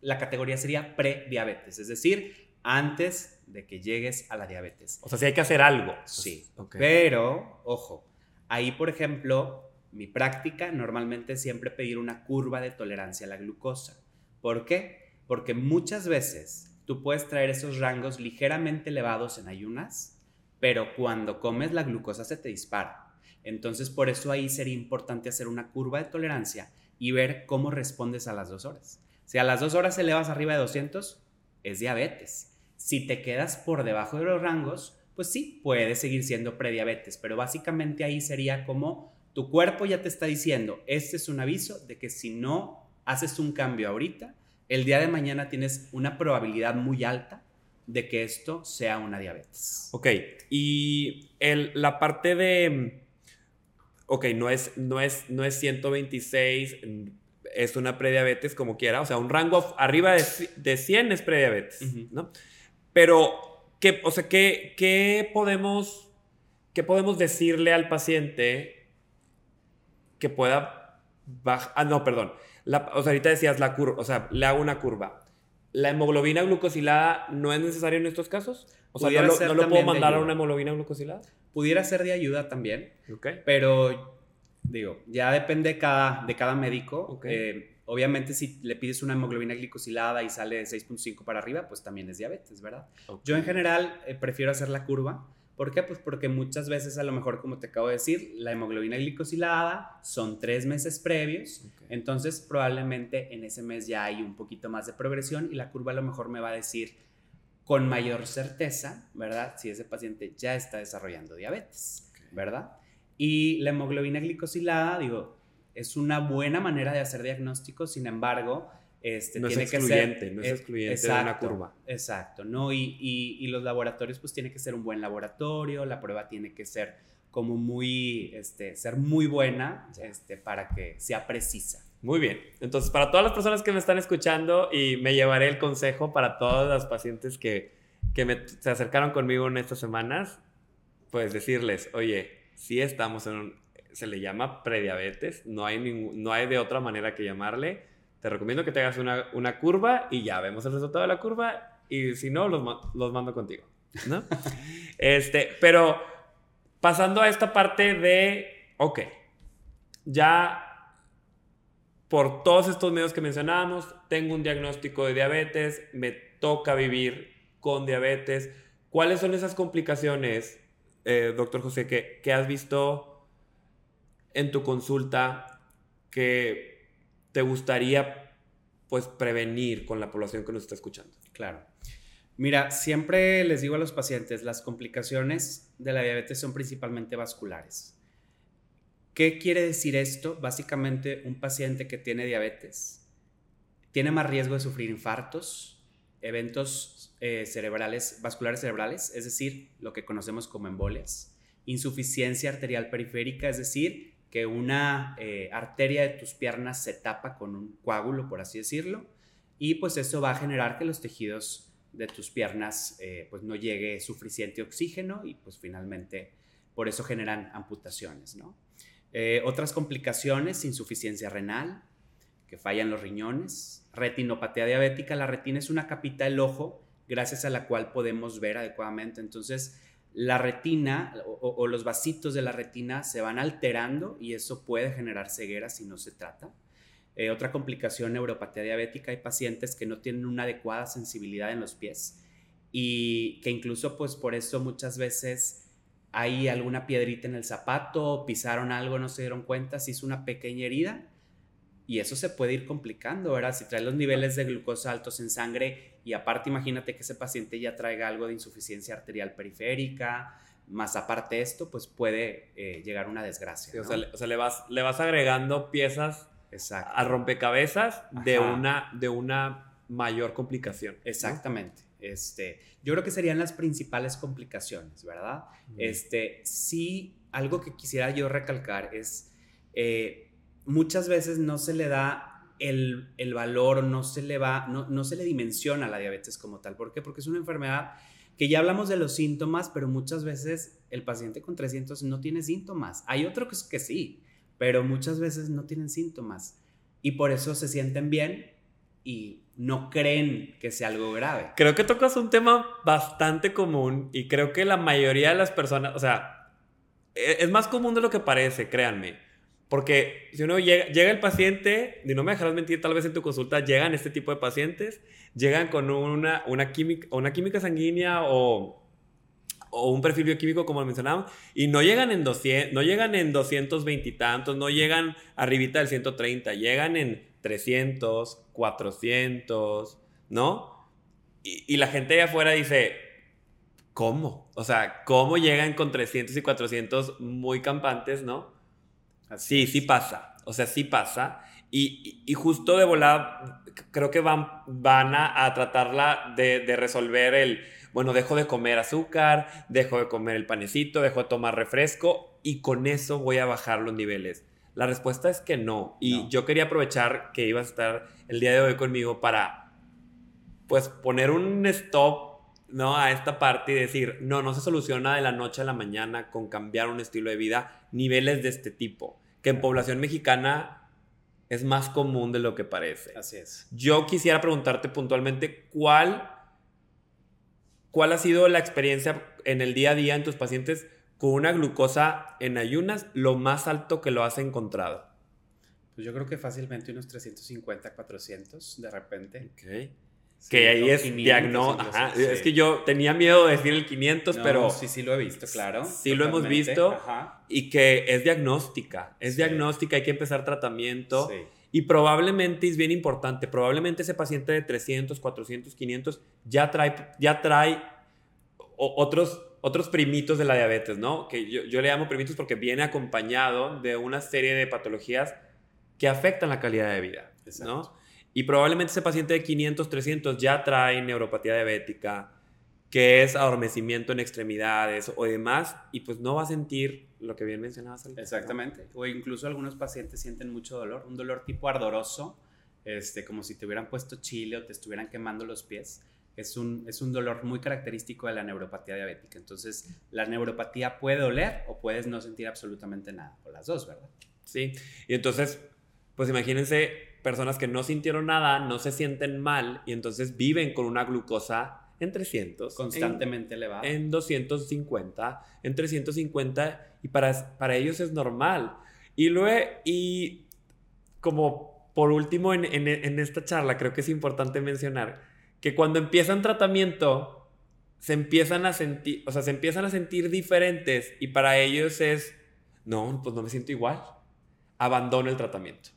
la categoría sería prediabetes, es decir, antes de que llegues a la diabetes. O sea, si hay que hacer algo. Sí. Pero, ojo, ahí, por ejemplo, mi práctica normalmente es siempre pedir una curva de tolerancia a la glucosa. ¿Por qué? Porque muchas veces tú puedes traer esos rangos ligeramente elevados en ayunas, pero cuando comes la glucosa se te dispara. Entonces por eso ahí sería importante hacer una curva de tolerancia y ver cómo respondes a las dos horas. Si a las dos horas elevas arriba de 200, es diabetes. Si te quedas por debajo de los rangos, pues sí, puede seguir siendo prediabetes, pero básicamente ahí sería como tu cuerpo ya te está diciendo, este es un aviso de que si no haces un cambio ahorita, el día de mañana tienes una probabilidad muy alta de que esto sea una diabetes. Ok, y el, la parte de, ok, no es, no, es, no es 126, es una prediabetes como quiera, o sea, un rango arriba de, de 100 es prediabetes, ¿no? Pero, ¿qué, o sea, ¿qué, qué, podemos, ¿qué podemos decirle al paciente que pueda bajar. Ah, no, perdón. O sea, ahorita decías la curva, o sea, le hago una curva. ¿La hemoglobina glucosilada no es necesaria en estos casos? O sea, ¿no, lo, lo puedo mandar a una hemoglobina glucosilada? Pudiera ser de ayuda también. Ok. Pero, digo, ya depende de cada, de cada médico. Eh, obviamente, si le pides una hemoglobina glicosilada y sale de 6.5 para arriba, pues también es diabetes, ¿verdad? Yo en general eh, prefiero hacer la curva ¿Por qué? Pues porque muchas veces, a lo mejor, como te acabo de decir, la hemoglobina glicosilada son tres meses previos, entonces probablemente en ese mes ya hay un poquito más de progresión y la curva a lo mejor me va a decir con mayor certeza, ¿verdad? Si ese paciente ya está desarrollando diabetes, ¿verdad? Y la hemoglobina glicosilada, digo, es una buena manera de hacer diagnóstico, sin embargo, Este, no tiene es que excluyente, ser, no es eh, excluyente de una curva. Exacto, ¿no? Y, y, y, los laboratorios pues tiene que ser un buen laboratorio, la prueba tiene que ser como muy, este, ser muy buena este, para que sea precisa. Muy bien, entonces para todas las personas que me están escuchando y me llevaré el consejo para todas las pacientes que, que me, se acercaron conmigo en estas semanas, pues decirles, oye, si estamos en un, se le llama prediabetes, no hay, ningún, no hay de otra manera que llamarle. Te recomiendo que te hagas una, una curva y ya vemos el resultado de la curva y si no, los, los mando contigo, ¿no? este, pero pasando a esta parte de, ok, ya por todos estos medios que mencionábamos, tengo un diagnóstico de diabetes, me toca vivir con diabetes. ¿Cuáles son esas complicaciones, eh, doctor José, que, que has visto en tu consulta que te gustaría pues prevenir con la población que nos está escuchando? Claro. Mira, siempre les digo a los pacientes, las complicaciones de la diabetes son principalmente vasculares. ¿Qué quiere decir esto? Básicamente, un paciente que tiene diabetes tiene más riesgo de sufrir infartos, eventos eh, cerebrales, vasculares cerebrales, es decir, lo que conocemos como embolias, insuficiencia arterial periférica, es decir, que una eh, arteria de tus piernas se tapa con un coágulo, por así decirlo, y pues eso va a generar que los tejidos de tus piernas eh, pues no llegue suficiente oxígeno y pues finalmente por eso generan amputaciones, ¿no? Eh, otras complicaciones, insuficiencia renal, que fallan los riñones, retinopatía diabética, la retina es una capita del ojo gracias a la cual podemos ver adecuadamente, entonces la retina o, los vasitos de la retina se van alterando y eso puede generar ceguera si no se trata. Eh, otra complicación, neuropatía diabética, hay pacientes que no tienen una adecuada sensibilidad en los pies y que incluso pues por eso muchas veces hay alguna piedrita en el zapato, pisaron algo, no se dieron cuenta, se hizo una pequeña herida y eso se puede ir complicando, ¿verdad? Si trae los niveles de glucosa altos en sangre y aparte imagínate que ese paciente ya traiga algo de insuficiencia arterial periférica, más aparte esto, pues puede eh, llegar una desgracia. o, sea, le, vas, le vas agregando piezas a rompecabezas de una, de una mayor complicación. Exactamente. Este, yo creo que serían las principales complicaciones, ¿verdad? Este, sí, algo que quisiera yo recalcar es... Eh, muchas veces no se le da el, valor, no se le va, no, no, se le dimensiona la diabetes como tal. ¿Por qué? Porque es una enfermedad que ya hablamos de los síntomas, pero muchas veces el paciente con 300 no tiene síntomas. Hay otros que sí, pero muchas veces no tienen síntomas y por eso se sienten bien y no creen que sea algo grave. Creo que tocas un tema bastante común y creo que la mayoría de las personas, o sea, e, es más común de lo que parece, créanme. Porque si uno llega, llega el paciente, y no me dejarás mentir, tal vez en tu consulta llegan este tipo de pacientes, llegan con una, una, química, una química sanguínea o, o un perfil bioquímico como lo mencionábamos, y no llegan en 200, no llegan en 220 y tantos, no llegan arribita del 130, llegan en 300, 400, ¿no? Y, y la gente de afuera dice, ¿cómo? O sea, ¿cómo llegan con 300 y 400 muy campantes, ¿no? Sí, sí pasa. O sea, sí pasa. Y, y, justo de volada, creo que van, van a, tratarla de, de, resolver el, bueno, dejo de comer azúcar, dejo de comer el panecito, dejo de tomar refresco y con eso voy a bajar los niveles. La respuesta es que no. Y yo quería aprovechar que ibas a estar el día de hoy conmigo para, pues, poner un stop, ¿no? A esta parte y decir, no, no se soluciona de la noche a la mañana con cambiar un estilo de vida, niveles de este tipo que en población mexicana es más común de lo que parece. Así es. Yo quisiera preguntarte puntualmente cuál, cuál ha sido la experiencia en el día a día en tus pacientes con una glucosa en ayunas, lo más alto que lo has encontrado. Pues yo creo que fácilmente unos 350, 400 de repente. Ok que ahí es diagnóstico. Es que yo tenía miedo de decir el 500, pero. Sí, sí lo he visto, claro. Sí lo hemos visto. Y que es diagnóstica. Es diagnóstica, hay que empezar tratamiento. Y probablemente es bien importante. Probablemente ese paciente de 300, 400, 500 ya trae, ya trae otros, otros primitos de la diabetes, ¿no? Que yo, yo le llamo primitos porque viene acompañado de una serie de patologías que afectan la calidad de vida, ¿no? Y probablemente ese paciente de 500, 300 ya trae neuropatía diabética, que es adormecimiento en extremidades o demás, y pues no va a sentir lo que bien mencionabas. Exactamente. O incluso algunos pacientes sienten mucho dolor, un dolor tipo ardoroso, este, como si te hubieran puesto chile o te estuvieran quemando los pies. Es un, es un dolor muy característico de la neuropatía diabética. Entonces, la neuropatía puede doler o puedes no sentir absolutamente nada, o las dos, ¿verdad? Sí, y entonces, pues imagínense personas que no sintieron nada, no se sienten mal y entonces viven con una glucosa en 300. Constantemente elevada. En 250, en 350 y para, para ellos es normal. Y luego, y como por último en, en, en esta charla creo que es importante mencionar que cuando empiezan tratamiento se empiezan a sentir, o sea, se empiezan a sentir diferentes y para ellos es, no, pues no me siento igual, abandono el tratamiento.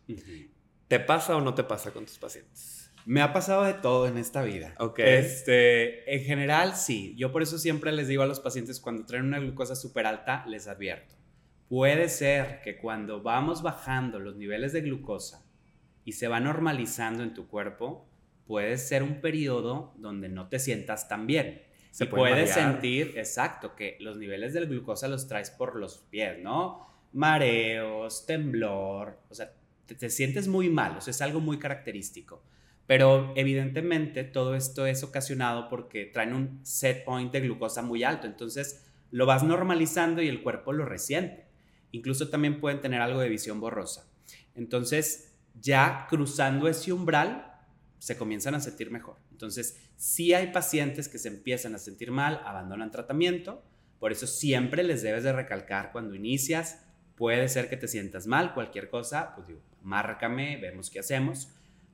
¿Te pasa o no te pasa con tus pacientes? Me ha pasado de todo en esta vida. Ok. Este, en general, sí. Yo por eso siempre les digo a los pacientes cuando traen una glucosa súper alta, les advierto. Puede ser que cuando vamos bajando los niveles de glucosa y se va normalizando en tu cuerpo, puede ser un periodo donde no te sientas tan bien. Se puede puedes sentir, exacto, que los niveles de glucosa los traes por los pies, ¿no? Mareos, temblor, o sea, te, sientes muy mal, o sea, es algo muy característico. Pero evidentemente todo esto es ocasionado porque traen un set point de glucosa muy alto, entonces lo vas normalizando y el cuerpo lo resiente. Incluso también pueden tener algo de visión borrosa. Entonces, ya cruzando ese umbral, se comienzan a sentir mejor. Entonces, si hay pacientes que se empiezan a sentir mal, abandonan tratamiento, por eso siempre les debes de recalcar cuando inicias, puede ser que te sientas mal, cualquier cosa, pues digo, márcame, vemos qué hacemos.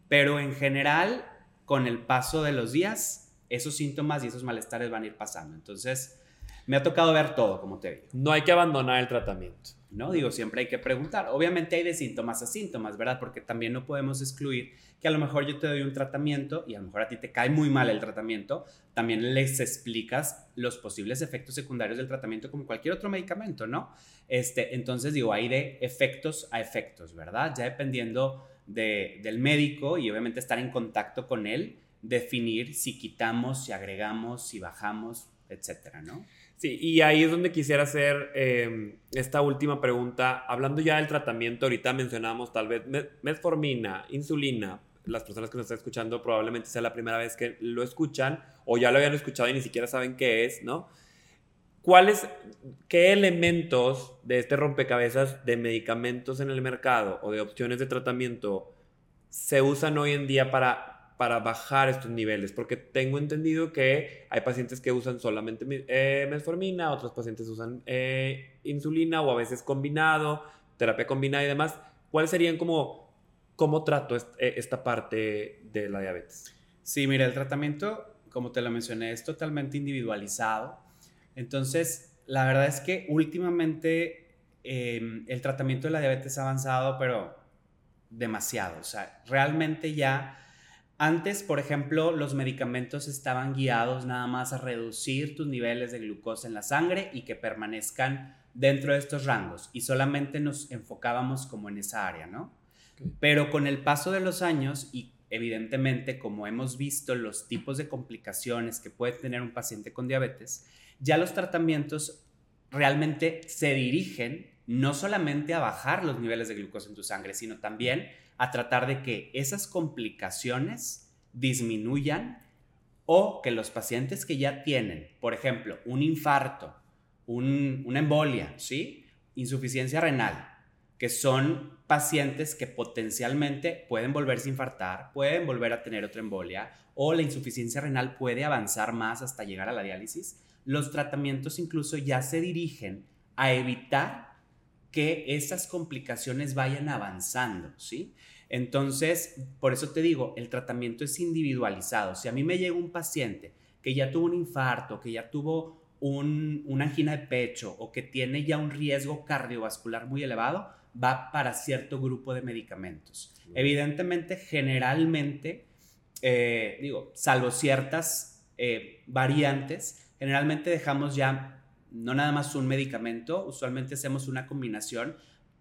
Pero en general, con el paso de los días, esos síntomas y esos malestares van a ir pasando. Entonces, me ha tocado ver todo, como te digo. No hay que abandonar el tratamiento. No, digo, siempre hay que preguntar. Obviamente hay de síntomas a síntomas, ¿verdad? Porque también no podemos excluir que a lo mejor yo te doy un tratamiento y a lo mejor a ti te cae muy mal el tratamiento. También les explicas los posibles efectos secundarios del tratamiento como cualquier otro medicamento, ¿no? Este, entonces, digo, hay de efectos a efectos, ¿verdad? Ya dependiendo del médico y obviamente estar en contacto con él, definir si quitamos, si agregamos, si bajamos, etcétera, ¿no? Sí, y ahí es donde quisiera hacer em, esta última pregunta. Hablando ya del tratamiento, ahorita mencionamos tal vez metformina, insulina. Las personas que nos están escuchando probablemente sea la primera vez que lo escuchan o ya lo habían escuchado y ni siquiera saben qué es, ¿no? ¿Cuáles, qué elementos de este rompecabezas de medicamentos en el mercado o de opciones de tratamiento se usan hoy en día para, para bajar estos niveles? Porque tengo entendido que hay pacientes que usan solamente eh, metformina, otros pacientes usan eh, insulina o a veces combinado, terapia combinada y demás. ¿Cuáles serían como, cómo trato eh, esta parte de la diabetes? Sí, mira, el tratamiento, como te lo mencioné, es totalmente individualizado entonces, la verdad es que últimamente em, el tratamiento de la diabetes ha avanzado, pero demasiado. O sea, realmente ya... Antes, por ejemplo, los medicamentos estaban guiados nada más a reducir tus niveles de glucosa en la sangre y que permanezcan dentro de estos rangos y solamente nos enfocábamos como en esa área, ¿no? Pero con el paso de los años y evidentemente como hemos visto los tipos de complicaciones que puede tener un paciente con diabetes, ya los tratamientos realmente se dirigen no solamente a bajar los niveles de glucosa en tu sangre, sino también a tratar de que esas complicaciones disminuyan o que los pacientes que ya tienen, por ejemplo, un infarto, una embolia, ¿sí? insuficiencia renal, que son pacientes que potencialmente pueden volverse a infartar, pueden volver a tener otra embolia o la insuficiencia renal puede avanzar más hasta llegar a la diálisis, los tratamientos incluso ya se dirigen a evitar que esas complicaciones vayan avanzando, ¿sí? Entonces, por eso te digo, el tratamiento es individualizado. Si a mí me llega un paciente que ya tuvo un infarto, que ya tuvo una angina de pecho o que tiene ya un riesgo cardiovascular muy elevado, va para cierto grupo de medicamentos. Evidentemente, generalmente, eh, digo, salvo ciertas eh, variantes, Generalmente dejamos ya no nada más un medicamento, usualmente hacemos una combinación.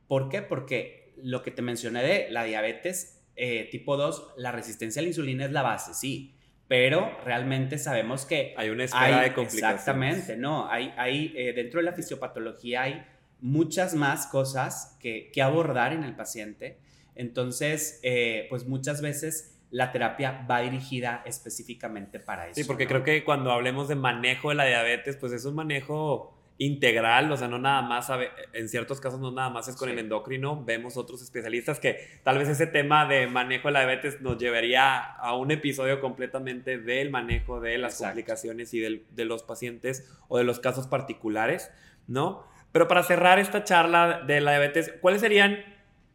¿Por qué? Porque lo que te mencioné de la diabetes eh, tipo 2, la resistencia a la insulina es la base, sí, pero realmente sabemos que... Hay una escala de complicaciones. Exactamente, no, hay, hay eh, dentro de la fisiopatología hay muchas más cosas que, que abordar en el paciente. Entonces, eh, pues muchas veces la terapia va dirigida específicamente para eso. Sí, porque creo que cuando hablemos de manejo de la diabetes, pues es un manejo integral, o sea, no nada más, en ciertos casos no nada más es con el endocrino, vemos otros especialistas que tal vez ese tema de manejo de la diabetes nos llevaría a un episodio completamente del manejo de las complicaciones y de los pacientes o de los casos particulares, ¿no? Pero para cerrar esta charla de la diabetes, ¿cuáles serían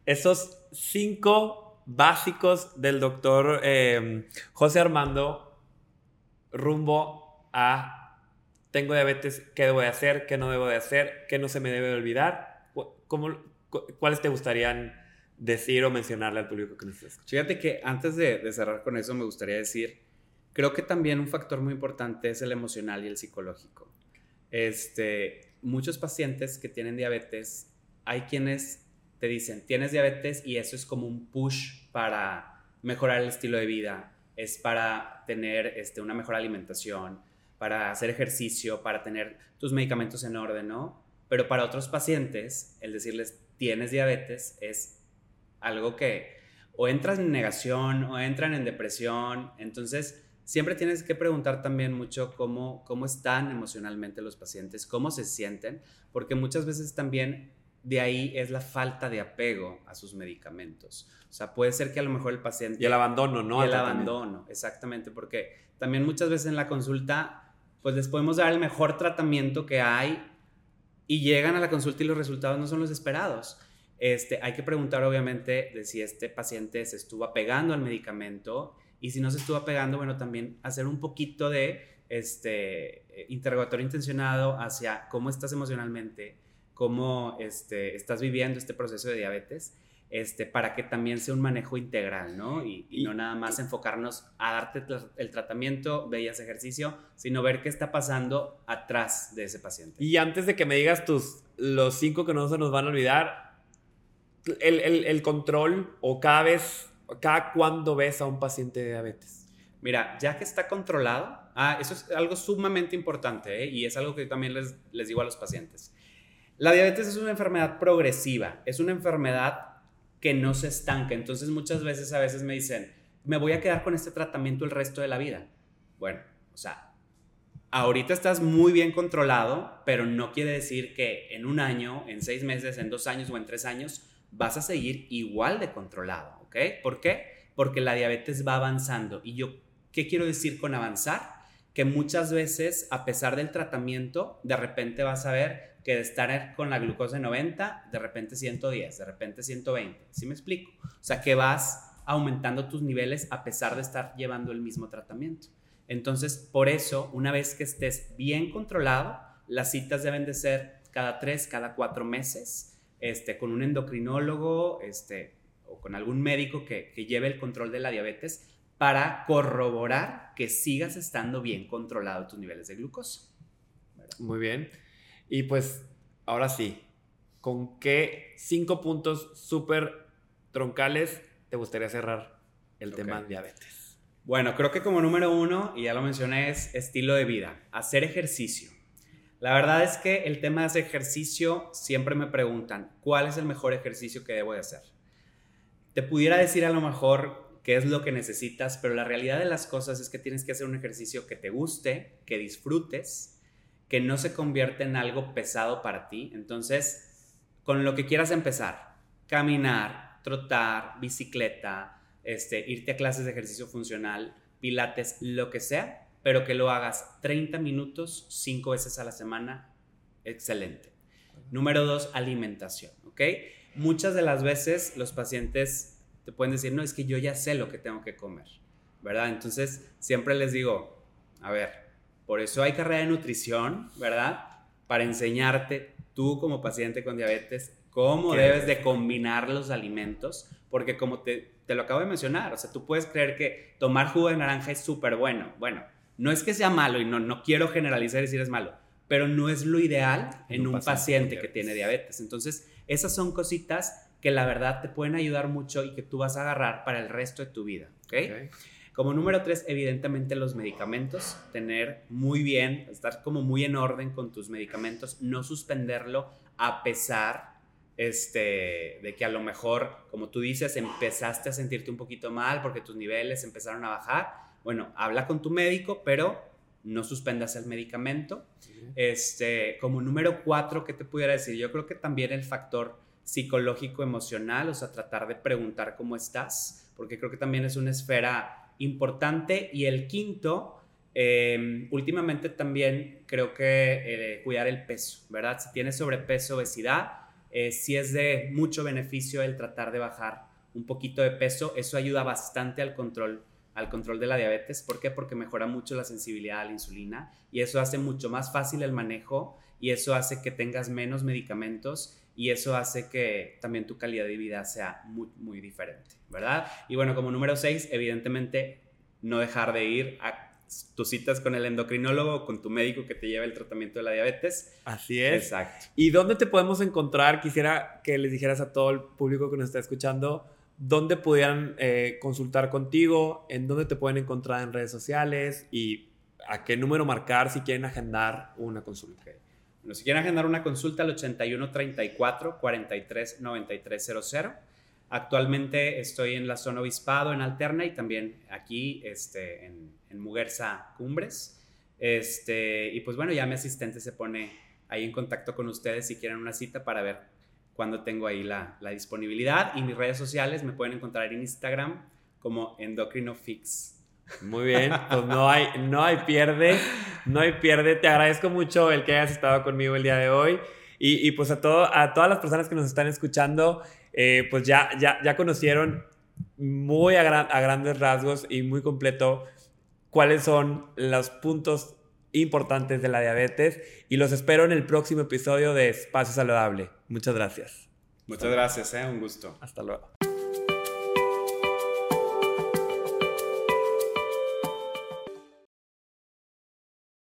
esos cinco básicos del doctor em, José Armando rumbo a tengo diabetes, qué debo de hacer, qué no debo de hacer, qué no se me debe olvidar. ¿Cómo, ¿Cuáles te gustarían decir o mencionarle al público que nos escucha? Fíjate que antes de, de cerrar con eso me gustaría decir, creo que también un factor muy importante es el emocional y el psicológico. Este, muchos pacientes que tienen diabetes, hay quienes te dicen, tienes diabetes y eso es como un push para mejorar el estilo de vida, es para tener este, una mejor alimentación, para hacer ejercicio, para tener tus medicamentos en orden, ¿no? Pero para otros pacientes, el decirles, tienes diabetes es algo que o entras en negación o entran en depresión, entonces siempre tienes que preguntar también mucho cómo, cómo están emocionalmente los pacientes, cómo se sienten, porque muchas veces también de ahí es la falta de apego a sus medicamentos. O sea, puede ser que a lo mejor el paciente... Y el abandono, ¿no? Y el abandono, exactamente, porque también muchas veces en la consulta, pues les podemos dar el mejor tratamiento que hay y llegan a la consulta y los resultados no son los esperados. Este, hay que preguntar obviamente de si este paciente se estuvo apegando al medicamento y si no se estuvo apegando, bueno, también hacer un poquito de este, interrogatorio intencionado hacia cómo estás emocionalmente, cómo este, estás viviendo este proceso de diabetes, este, para que también sea un manejo integral, ¿no? Y, no nada más enfocarnos a darte el tratamiento, veías ejercicio, sino ver qué está pasando atrás de ese paciente. Y antes de que me digas tus, los cinco que no se nos van a olvidar, el, el control o cada vez, cada cuándo ves a un paciente de diabetes. Mira, ya que está controlado, ah, eso es algo sumamente importante ¿eh? y es algo que también les, les digo a los pacientes. La diabetes es una enfermedad progresiva, es una enfermedad que no se estanca. Entonces muchas veces a veces me dicen, me voy a quedar con este tratamiento el resto de la vida. Bueno, o sea, ahorita estás muy bien controlado, pero no quiere decir que en un año, en seis meses, en dos años o en tres años vas a seguir igual de controlado, ¿ok? ¿Por qué? Porque la diabetes va avanzando. Y yo, ¿qué quiero decir con avanzar? Que muchas veces, a pesar del tratamiento, de repente vas a ver que de estar con la glucosa de 90, de repente 110, de repente 120. ¿Sí me explico? O sea, que vas aumentando tus niveles a pesar de estar llevando el mismo tratamiento. Entonces, por eso, una vez que estés bien controlado, las citas deben de ser cada tres, cada cuatro meses, este, con un endocrinólogo este, o con algún médico que, que lleve el control de la diabetes para corroborar que sigas estando bien controlado tus niveles de glucosa. Muy bien. Y pues, ahora sí, ¿con qué cinco puntos súper troncales te gustaría cerrar el tema de diabetes? Bueno, creo que como número uno, y ya lo mencioné, es estilo de vida, hacer ejercicio. La verdad es que el tema de hacer ejercicio siempre me preguntan, ¿cuál es el mejor ejercicio que debo de hacer? Te pudiera decir a lo mejor qué es lo que necesitas, pero la realidad de las cosas es que tienes que hacer un ejercicio que te guste, que disfrutes que no se convierte en algo pesado para ti. Entonces, con lo que quieras empezar, caminar, trotar, bicicleta, este, irte a clases de ejercicio funcional, pilates, lo que sea, pero que lo hagas 30 minutos, 5 veces a la semana, excelente. Número dos, alimentación, ¿ok? Muchas de las veces los pacientes te pueden decir, no, es que yo ya sé lo que tengo que comer, ¿verdad? Entonces, siempre les digo, a ver, por eso hay carrera de nutrición, ¿verdad? Para enseñarte tú como paciente con diabetes cómo debes de combinar los alimentos, porque como te, te, lo acabo de mencionar, o sea, tú puedes creer que tomar jugo de naranja es súper bueno. Bueno, no es que sea malo y no, no quiero generalizar y decir es malo, pero no es lo ideal en un, paciente, que tiene diabetes. Entonces, esas son cositas que la verdad te pueden ayudar mucho y que tú vas a agarrar para el resto de tu vida. ¿ok? Como número tres, evidentemente los medicamentos, tener muy bien, estar como muy en orden con tus medicamentos, no suspenderlo a pesar este, de que a lo mejor, como tú dices, empezaste a sentirte un poquito mal porque tus niveles empezaron a bajar. Bueno, habla con tu médico, pero no suspendas el medicamento. Este, como número cuatro, ¿qué te pudiera decir? Yo creo que también el factor psicológico emocional, o sea, tratar de preguntar cómo estás, porque creo que también es una esfera importante. Y el quinto, em, últimamente también creo que eh, cuidar el peso, ¿verdad? Si tienes sobrepeso, obesidad, eh, si es de mucho beneficio el tratar de bajar un poquito de peso, eso ayuda bastante al control al control de la diabetes. ¿Por qué? Porque mejora mucho la sensibilidad a la insulina y eso hace mucho más fácil el manejo y eso hace que tengas menos medicamentos y eso hace que también tu calidad de vida sea muy, muy diferente, ¿verdad? Y bueno, como número seis, evidentemente no dejar de ir a tus citas con el endocrinólogo o con tu médico que te lleva el tratamiento de la diabetes. Así es. Exacto. ¿Y dónde te podemos encontrar? Quisiera que les dijeras a todo el público que nos está escuchando dónde pudieran eh, consultar contigo, en dónde te pueden encontrar en redes sociales y a qué número marcar si quieren agendar una consulta. Bueno, si quieren agendar una consulta al 81 34 43 93 00. Actualmente estoy en la zona Obispado, en Alterna, y también aquí este, en, en Muguerza Cumbres. Este, y pues bueno, ya mi asistente se pone ahí en contacto con ustedes si quieren una cita para ver cuándo tengo ahí la, la disponibilidad. Y mis redes sociales me pueden encontrar en Instagram como EndocrinoFix. Muy bien, pues no hay, no hay pierde, no hay pierde. Te agradezco mucho el que hayas estado conmigo el día de hoy. Y, y pues a, todo, a todas las personas que nos están escuchando, eh, pues ya, ya, ya conocieron muy a, gran, a grandes rasgos y muy completo cuáles son los puntos importantes de la diabetes y los espero en el próximo episodio de Espacio Saludable. Muchas gracias. Muchas gracias, ¿eh? un gusto. Hasta luego.